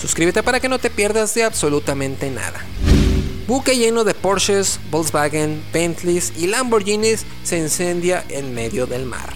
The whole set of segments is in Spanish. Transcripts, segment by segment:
Suscríbete para que no te pierdas de absolutamente nada. Buque lleno de Porsches, Volkswagen, Bentleys y Lamborghinis se incendia en medio del mar.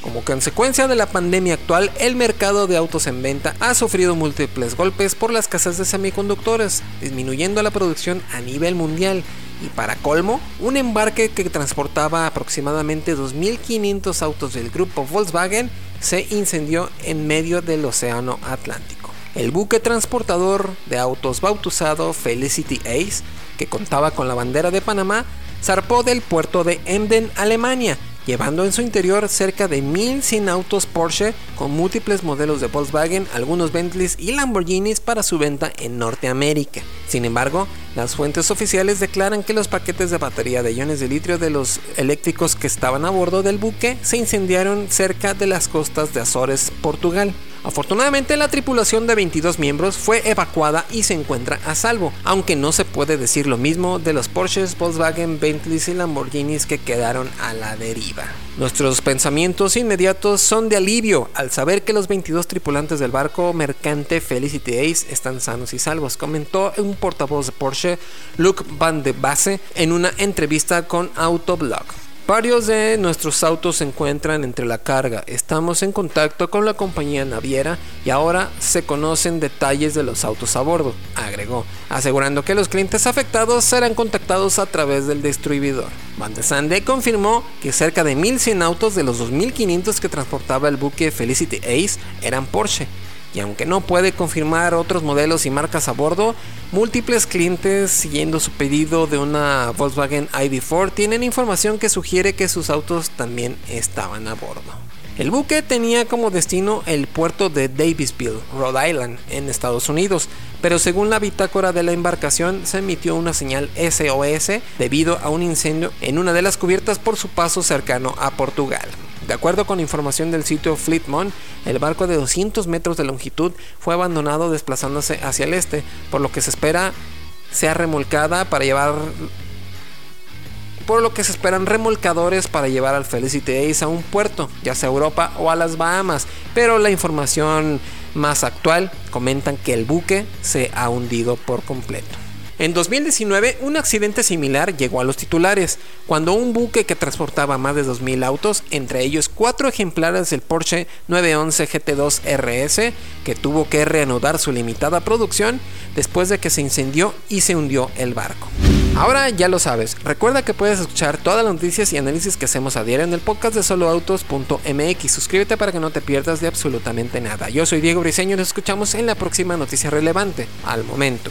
Como consecuencia de la pandemia actual, el mercado de autos en venta ha sufrido múltiples golpes por la escasez de semiconductores, disminuyendo la producción a nivel mundial. Y para colmo, un embarque que transportaba aproximadamente 2.500 autos del grupo Volkswagen se incendió en medio del Océano Atlántico. El buque transportador de autos bautizado Felicity Ace, que contaba con la bandera de Panamá, zarpó del puerto de Emden, Alemania, llevando en su interior cerca de 1100 autos Porsche con múltiples modelos de Volkswagen, algunos Bentleys y Lamborghinis para su venta en Norteamérica. Sin embargo, las fuentes oficiales declaran que los paquetes de batería de iones de litio de los eléctricos que estaban a bordo del buque se incendiaron cerca de las costas de Azores, Portugal. Afortunadamente la tripulación de 22 miembros fue evacuada y se encuentra a salvo, aunque no se puede decir lo mismo de los Porsches, Volkswagen, Bentleys y Lamborghinis que quedaron a la deriva. Nuestros pensamientos inmediatos son de alivio al saber que los 22 tripulantes del barco mercante Felicity Ace están sanos y salvos, comentó un portavoz de Porsche, Luc Van de Base, en una entrevista con Autoblog. Varios de nuestros autos se encuentran entre la carga. Estamos en contacto con la compañía naviera y ahora se conocen detalles de los autos a bordo, agregó, asegurando que los clientes afectados serán contactados a través del distribuidor. Van de Sande confirmó que cerca de 1100 autos de los 2500 que transportaba el buque Felicity Ace eran Porsche y aunque no puede confirmar otros modelos y marcas a bordo, múltiples clientes siguiendo su pedido de una Volkswagen ID4 tienen información que sugiere que sus autos también estaban a bordo. El buque tenía como destino el puerto de Davisville, Rhode Island, en Estados Unidos, pero según la bitácora de la embarcación se emitió una señal SOS debido a un incendio en una de las cubiertas por su paso cercano a Portugal. De acuerdo con información del sitio Fleetmon, el barco de 200 metros de longitud fue abandonado desplazándose hacia el este, por lo que se espera sea remolcada para llevar por lo que se esperan remolcadores para llevar al Felicity Ace a un puerto, ya sea Europa o a las Bahamas, pero la información más actual comentan que el buque se ha hundido por completo. En 2019, un accidente similar llegó a los titulares, cuando un buque que transportaba más de 2.000 autos, entre ellos cuatro ejemplares del Porsche 911 GT2 RS, que tuvo que reanudar su limitada producción después de que se incendió y se hundió el barco. Ahora ya lo sabes, recuerda que puedes escuchar todas las noticias y análisis que hacemos a diario en el podcast de soloautos.mx. Suscríbete para que no te pierdas de absolutamente nada. Yo soy Diego Briseño y nos escuchamos en la próxima noticia relevante. Al momento.